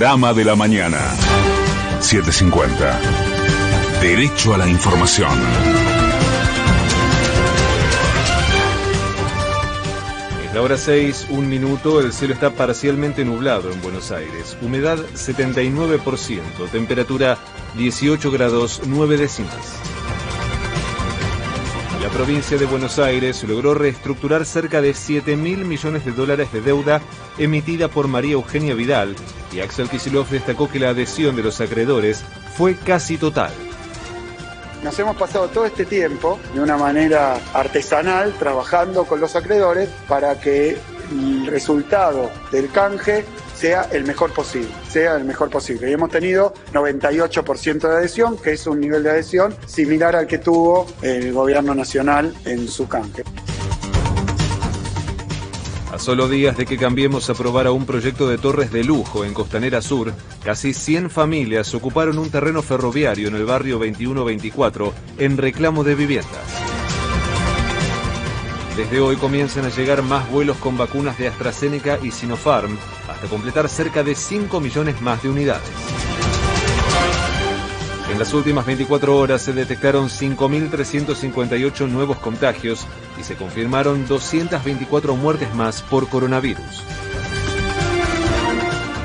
Panorama de la mañana. 750. Derecho a la información. Es la hora 6, un minuto, el cielo está parcialmente nublado en Buenos Aires. Humedad 79%, temperatura 18 grados 9 décimas. Provincia de Buenos Aires logró reestructurar cerca de 7 mil millones de dólares de deuda emitida por María Eugenia Vidal y Axel Kicillof destacó que la adhesión de los acreedores fue casi total. Nos hemos pasado todo este tiempo de una manera artesanal trabajando con los acreedores para que el resultado del canje sea el mejor posible, sea el mejor posible. Y hemos tenido 98% de adhesión, que es un nivel de adhesión similar al que tuvo el gobierno nacional en su canje. A solo días de que Cambiemos aprobara un proyecto de torres de lujo en Costanera Sur, casi 100 familias ocuparon un terreno ferroviario en el barrio 2124 en reclamo de viviendas. Desde hoy comienzan a llegar más vuelos con vacunas de AstraZeneca y Sinopharm, hasta completar cerca de 5 millones más de unidades. En las últimas 24 horas se detectaron 5.358 nuevos contagios y se confirmaron 224 muertes más por coronavirus.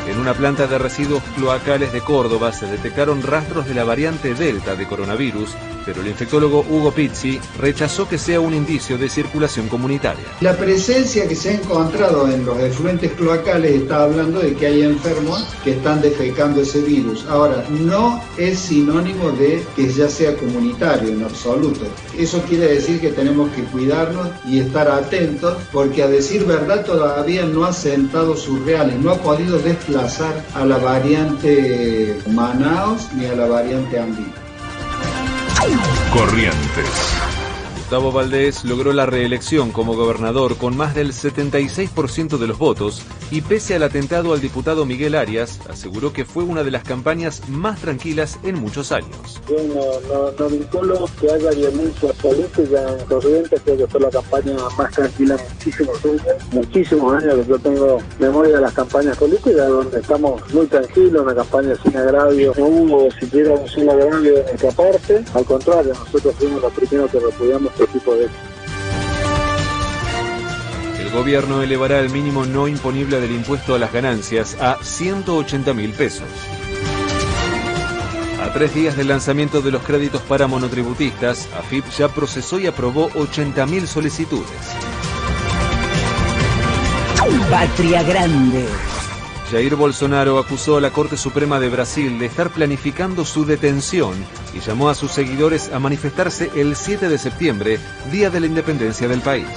En una planta de residuos cloacales de Córdoba se detectaron rastros de la variante Delta de coronavirus pero el infectólogo Hugo Pizzi rechazó que sea un indicio de circulación comunitaria. La presencia que se ha encontrado en los efluentes cloacales está hablando de que hay enfermos que están defecando ese virus. Ahora, no es sinónimo de que ya sea comunitario en absoluto. Eso quiere decir que tenemos que cuidarnos y estar atentos porque a decir verdad todavía no ha sentado sus reales, no ha podido desplazar a la variante Manaos ni a la variante Andina. Corrientes. Gustavo Valdés logró la reelección como gobernador con más del 76% de los votos y pese al atentado al diputado Miguel Arias, aseguró que fue una de las campañas más tranquilas en muchos años. No, no, que haya violencia política en Corrientes, creo que fue la campaña más tranquila muchísimos años, muchísimos años. Que yo tengo memoria de las campañas políticas, donde estamos muy tranquilos, una campaña sin agravio, no hubo siquiera un solo agravio de nuestra parte, al contrario, nosotros fuimos los primeros que repudiamos tipo de El gobierno elevará el mínimo no imponible del impuesto a las ganancias a 180 mil pesos. A tres días del lanzamiento de los créditos para monotributistas, AFIP ya procesó y aprobó 80.000 solicitudes. Patria Grande. Jair Bolsonaro acusó a la Corte Suprema de Brasil de estar planificando su detención y llamó a sus seguidores a manifestarse el 7 de septiembre, día de la independencia del país.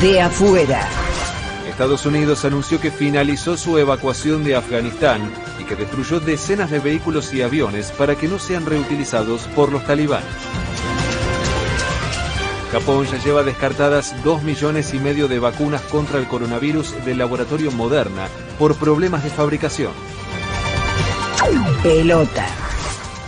De afuera. Estados Unidos anunció que finalizó su evacuación de Afganistán y que destruyó decenas de vehículos y aviones para que no sean reutilizados por los talibanes. Japón ya lleva descartadas 2 millones y medio de vacunas contra el coronavirus del laboratorio Moderna por problemas de fabricación. Pelota.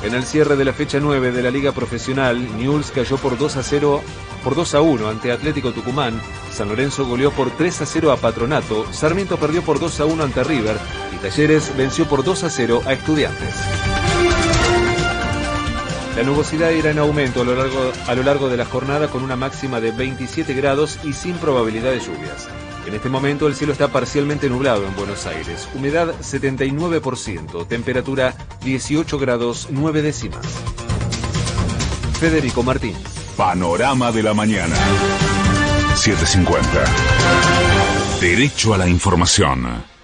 En el cierre de la fecha 9 de la Liga Profesional, Newell's cayó por 2 a 0 por 2 a 1 ante Atlético Tucumán, San Lorenzo goleó por 3 a 0 a Patronato, Sarmiento perdió por 2 a 1 ante River y Talleres venció por 2 a 0 a Estudiantes. La nubosidad irá en aumento a lo, largo, a lo largo de la jornada con una máxima de 27 grados y sin probabilidad de lluvias. En este momento el cielo está parcialmente nublado en Buenos Aires, humedad 79%, temperatura 18 grados 9 décimas. Federico Martín. Panorama de la mañana. 750. Derecho a la información.